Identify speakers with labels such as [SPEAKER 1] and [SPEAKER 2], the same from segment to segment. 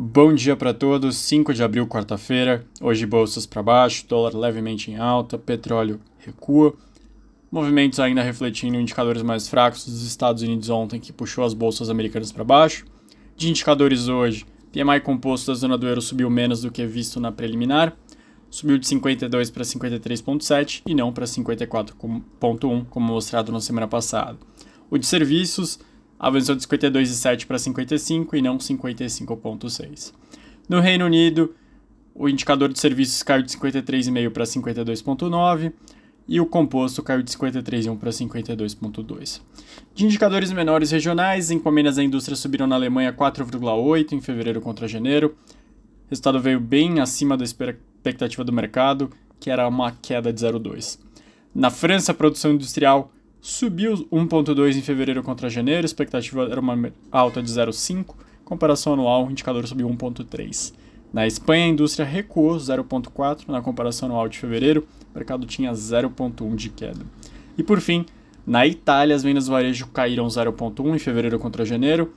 [SPEAKER 1] Bom dia para todos, 5 de abril, quarta-feira. Hoje bolsas para baixo, dólar levemente em alta, petróleo recua. Movimentos ainda refletindo indicadores mais fracos dos Estados Unidos ontem, que puxou as bolsas americanas para baixo. De indicadores hoje, PMI composto da zona do euro subiu menos do que visto na preliminar, subiu de 52 para 53,7 e não para 54,1, como mostrado na semana passada. O de serviços avançou de 52,7 para 55 e não 55,6. No Reino Unido, o indicador de serviços caiu de 53,5 para 52,9 e o composto caiu de 53,1 para 52,2. De indicadores menores regionais, encomendas da indústria subiram na Alemanha 4,8 em fevereiro contra janeiro. O resultado veio bem acima da expectativa do mercado, que era uma queda de 0,2. Na França, a produção industrial Subiu 1,2 em fevereiro contra janeiro, a expectativa era uma alta de 0,5, comparação anual, o indicador subiu 1,3. Na Espanha, a indústria recuou 0,4 na comparação anual de fevereiro, o mercado tinha 0,1 de queda. E por fim, na Itália, as vendas do varejo caíram 0,1 em fevereiro contra janeiro,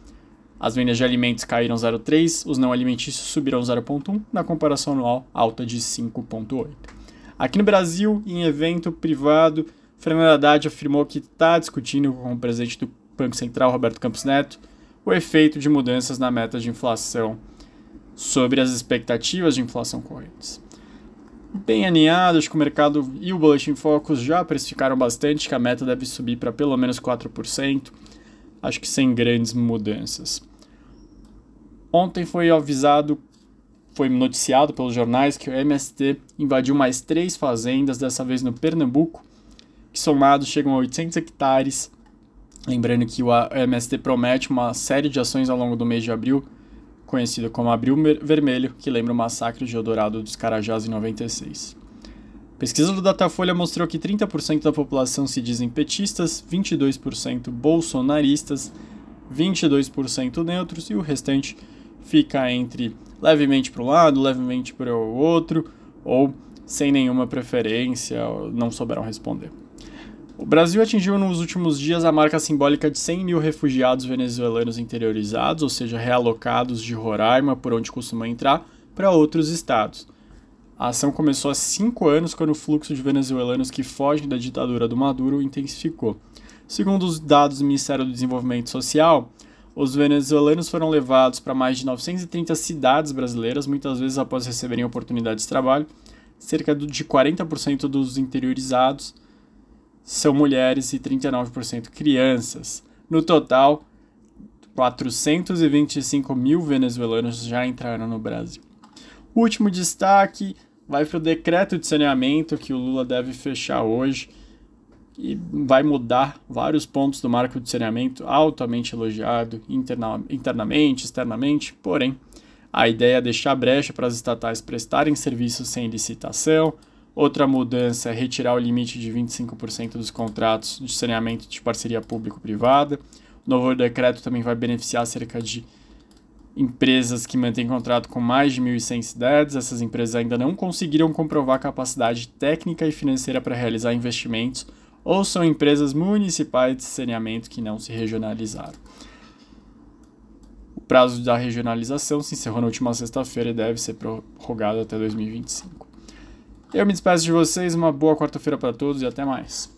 [SPEAKER 1] as vendas de alimentos caíram 0,3, os não alimentícios subiram 0,1 na comparação anual, alta de 5,8. Aqui no Brasil, em evento privado, Fernando Haddad afirmou que está discutindo com o presidente do Banco Central, Roberto Campos Neto, o efeito de mudanças na meta de inflação sobre as expectativas de inflação correntes. Bem alinhado, acho que o mercado e o Boletim Focus já precificaram bastante que a meta deve subir para pelo menos 4%, acho que sem grandes mudanças. Ontem foi avisado, foi noticiado pelos jornais que o MST invadiu mais três fazendas, dessa vez no Pernambuco, que somados chegam a 800 hectares. Lembrando que o MST promete uma série de ações ao longo do mês de abril, conhecida como Abril Vermelho, que lembra o massacre de Eldorado dos Carajás em 96. Pesquisa do Datafolha mostrou que 30% da população se dizem petistas, 22% bolsonaristas, 22% neutros e o restante fica entre levemente para um lado, levemente para o outro ou sem nenhuma preferência, não souberam responder. O Brasil atingiu nos últimos dias a marca simbólica de 100 mil refugiados venezuelanos interiorizados, ou seja, realocados de Roraima, por onde costumam entrar, para outros estados. A ação começou há cinco anos, quando o fluxo de venezuelanos que fogem da ditadura do Maduro intensificou. Segundo os dados do Ministério do Desenvolvimento Social, os venezuelanos foram levados para mais de 930 cidades brasileiras, muitas vezes após receberem oportunidades de trabalho. Cerca de 40% dos interiorizados são mulheres e 39% crianças. No total, 425 mil venezuelanos já entraram no Brasil. O último destaque vai para o decreto de saneamento que o Lula deve fechar hoje e vai mudar vários pontos do marco de saneamento, altamente elogiado interna internamente, externamente, porém, a ideia é deixar brecha para as estatais prestarem serviços sem licitação, Outra mudança é retirar o limite de 25% dos contratos de saneamento de parceria público-privada. O novo decreto também vai beneficiar cerca de empresas que mantêm contrato com mais de 1.100 cidades. Essas empresas ainda não conseguiram comprovar capacidade técnica e financeira para realizar investimentos ou são empresas municipais de saneamento que não se regionalizaram. O prazo da regionalização se encerrou na última sexta-feira e deve ser prorrogado até 2025. Eu me despeço de vocês, uma boa quarta-feira para todos e até mais.